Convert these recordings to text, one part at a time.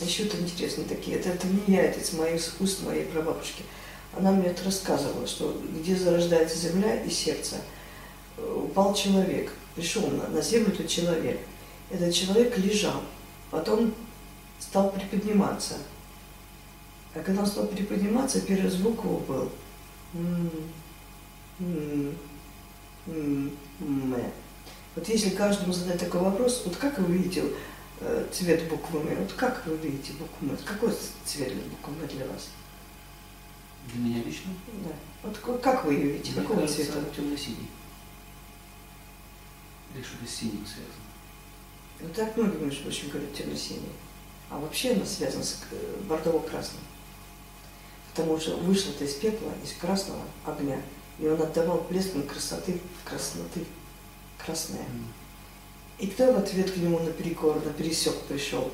Еще это интересные такие. Это, это не я, это из моих уст моей прабабушки. Она мне это рассказывала, что где зарождается земля и сердце, э, упал человек, пришел на, на землю этот человек. Этот человек лежал, потом стал приподниматься. А когда он стал приподниматься, первый звук его был Вот если каждому задать такой вопрос, вот как вы видите цвет буквы М, вот как вы видите букву М, какой цвет буквы М для вас? Для меня лично? Да. Вот как вы ее видите, Мне какого кажется, цвета? темно-синий. Или что-то с синим связано. Ну так многие, между прочим, говорят темно-синий. А вообще она связана с э, бордово-красным. Потому что вышло это из пепла, из красного огня, и он отдавал блеск красоты, красноты, красное. М. И кто в ответ к нему наперекор, на пересек пришел?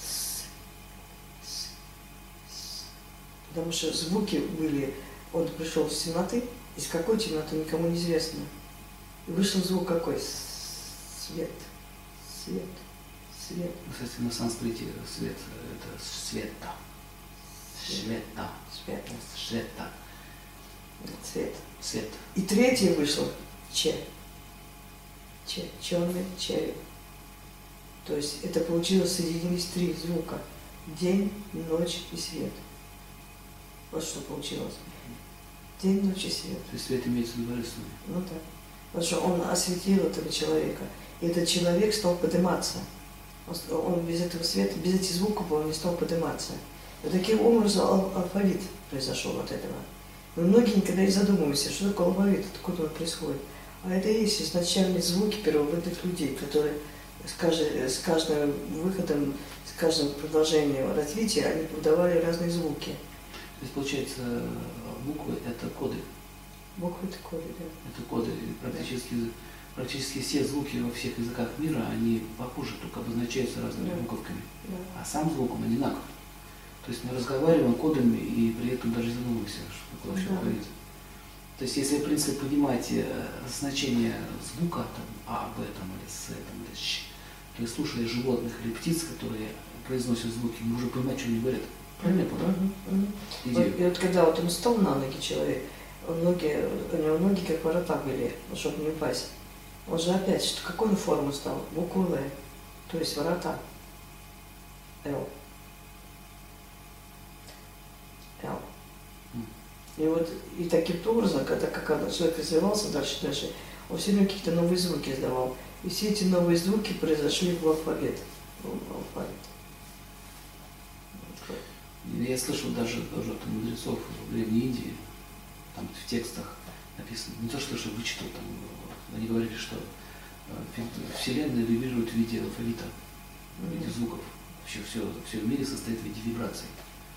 С, с, с. Потому что звуки были, он пришел из темноты, из какой темноты никому не известно. И вышел звук какой? С- Свет, свет, свет. Ну, Кстати, на санскрите свет – это света. Света. Свет, Света. цвет. Свет. И третий вышел Че. Че, черный череп. То есть это получилось, соединились три звука. День, ночь и свет. Вот что получилось. День, ночь и свет. То есть свет имеется в виду божественный. Ну так. Потому что он осветил этого человека. И этот человек стал подниматься. Он, без этого света, без этих звуков он не стал подниматься. И таким образом ал- алфавит произошел от этого. Но многие никогда не задумываются, что такое алфавит, откуда он происходит. А это и есть изначальные звуки первобытных людей, которые с, каждой- с каждым выходом, с каждым продолжением развития, они выдавали разные звуки. То есть, получается, буквы – это коды. Буквы такое, да. Это коды. Практически, практически все звуки во всех языках мира, они похожи, только обозначаются разными Да. буковками. да. А сам звук, он одинаков. То есть мы разговариваем кодами и при этом даже задумываемся, что такое вообще Да. То есть если, в принципе, понимать э, значение звука, там, А, Б, там, или С, там, или Щ, то есть слушая животных или птиц, которые произносят звуки, мы уже понимать, что они говорят. Правильно я понял? Вот, и вот когда вот он встал на ноги человек, ноги, у него ноги как ворота были, чтобы не упасть. Он же опять, что, какую форму стал? Букву Л, то есть ворота. Л. Л. И вот и таким образом, когда как человек развивался дальше, дальше, он все время какие-то новые звуки издавал. И все эти новые звуки произошли в алфавит. В алфавит. Я слышал даже, даже от мудрецов в Древней Индии, там в текстах написано, не то что, что вычитал, там, они говорили, что э, Вселенная вибрирует в виде алфавита, в виде звуков. Вообще все, все в мире состоит в виде вибраций.